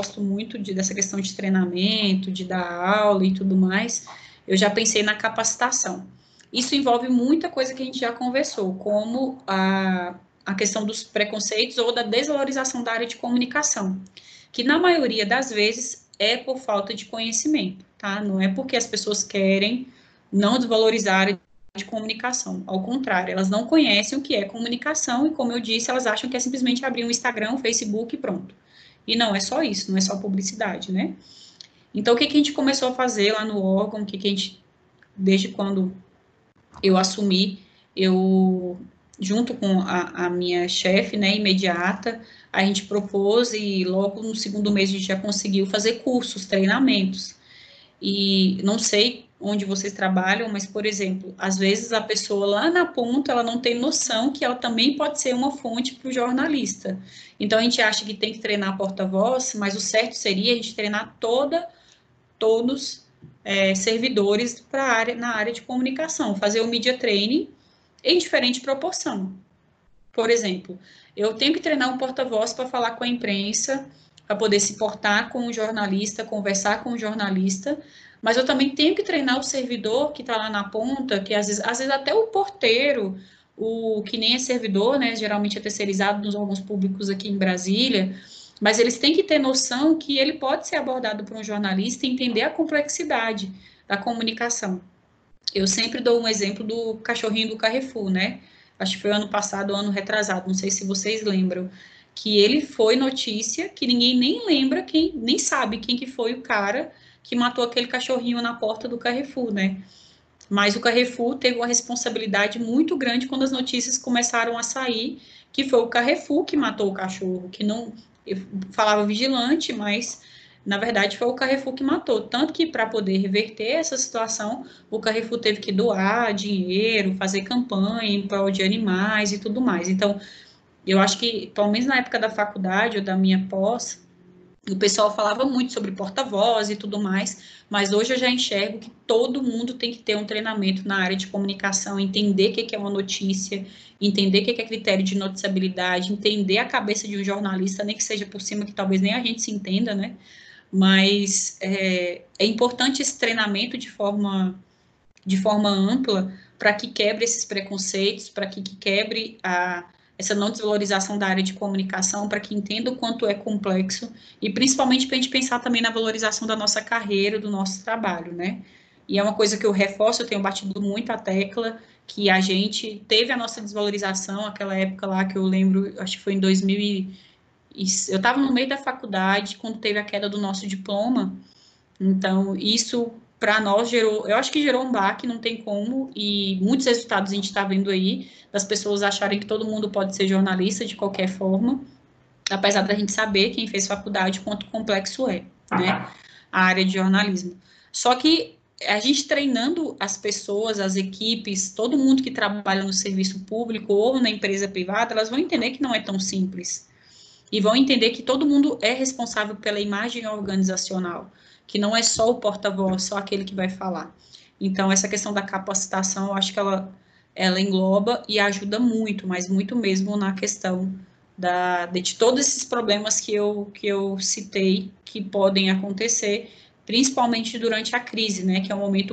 gosto muito de, dessa questão de treinamento, de dar aula e tudo mais, eu já pensei na capacitação. Isso envolve muita coisa que a gente já conversou, como a, a questão dos preconceitos ou da desvalorização da área de comunicação, que na maioria das vezes é por falta de conhecimento, tá? Não é porque as pessoas querem não desvalorizar a área de comunicação, ao contrário, elas não conhecem o que é comunicação e, como eu disse, elas acham que é simplesmente abrir um Instagram, um Facebook e pronto. E não é só isso, não é só publicidade, né? Então, o que, que a gente começou a fazer lá no órgão, o que, que a gente, desde quando eu assumi, eu, junto com a, a minha chefe, né, imediata, a gente propôs e logo no segundo mês a gente já conseguiu fazer cursos, treinamentos. E não sei onde vocês trabalham, mas, por exemplo, às vezes a pessoa lá na ponta, ela não tem noção que ela também pode ser uma fonte para o jornalista. Então, a gente acha que tem que treinar porta-voz, mas o certo seria a gente treinar toda, todos é, servidores para área, na área de comunicação, fazer o media training em diferente proporção. Por exemplo, eu tenho que treinar um porta-voz para falar com a imprensa, para poder se portar com o jornalista, conversar com o jornalista, mas eu também tenho que treinar o servidor que está lá na ponta, que às vezes, às vezes até o porteiro, o que nem é servidor, né, geralmente é terceirizado nos órgãos públicos aqui em Brasília, mas eles têm que ter noção que ele pode ser abordado por um jornalista e entender a complexidade da comunicação. Eu sempre dou um exemplo do cachorrinho do Carrefour, né? Acho que foi ano passado, ano retrasado, não sei se vocês lembram, que ele foi notícia que ninguém nem lembra quem, nem sabe quem que foi o cara que matou aquele cachorrinho na porta do Carrefour, né? Mas o Carrefour teve uma responsabilidade muito grande quando as notícias começaram a sair, que foi o Carrefour que matou o cachorro, que não falava vigilante, mas na verdade foi o Carrefour que matou. Tanto que para poder reverter essa situação, o Carrefour teve que doar dinheiro, fazer campanha em prol de animais e tudo mais. Então, eu acho que, pelo menos na época da faculdade ou da minha pós, o pessoal falava muito sobre porta-voz e tudo mais, mas hoje eu já enxergo que todo mundo tem que ter um treinamento na área de comunicação, entender o que é uma notícia, entender o que é critério de noticiabilidade, entender a cabeça de um jornalista, nem que seja por cima, que talvez nem a gente se entenda, né? Mas é, é importante esse treinamento de forma, de forma ampla para que quebre esses preconceitos, para que, que quebre a essa não desvalorização da área de comunicação, para que entenda o quanto é complexo e principalmente para a gente pensar também na valorização da nossa carreira, do nosso trabalho, né? E é uma coisa que eu reforço, eu tenho batido muito a tecla, que a gente teve a nossa desvalorização, aquela época lá que eu lembro, acho que foi em 2000 e, eu estava no meio da faculdade quando teve a queda do nosso diploma, então isso para nós gerou, eu acho que gerou um baque, não tem como, e muitos resultados a gente está vendo aí, das pessoas acharem que todo mundo pode ser jornalista de qualquer forma, apesar da gente saber, quem fez faculdade, quanto complexo é, né, a área de jornalismo. Só que a gente treinando as pessoas, as equipes, todo mundo que trabalha no serviço público ou na empresa privada, elas vão entender que não é tão simples. E vão entender que todo mundo é responsável pela imagem organizacional que não é só o porta-voz, só aquele que vai falar. Então, essa questão da capacitação, eu acho que ela, ela engloba e ajuda muito, mas muito mesmo na questão da, de todos esses problemas que eu, que eu citei que podem acontecer, principalmente durante a crise, né, que é um momento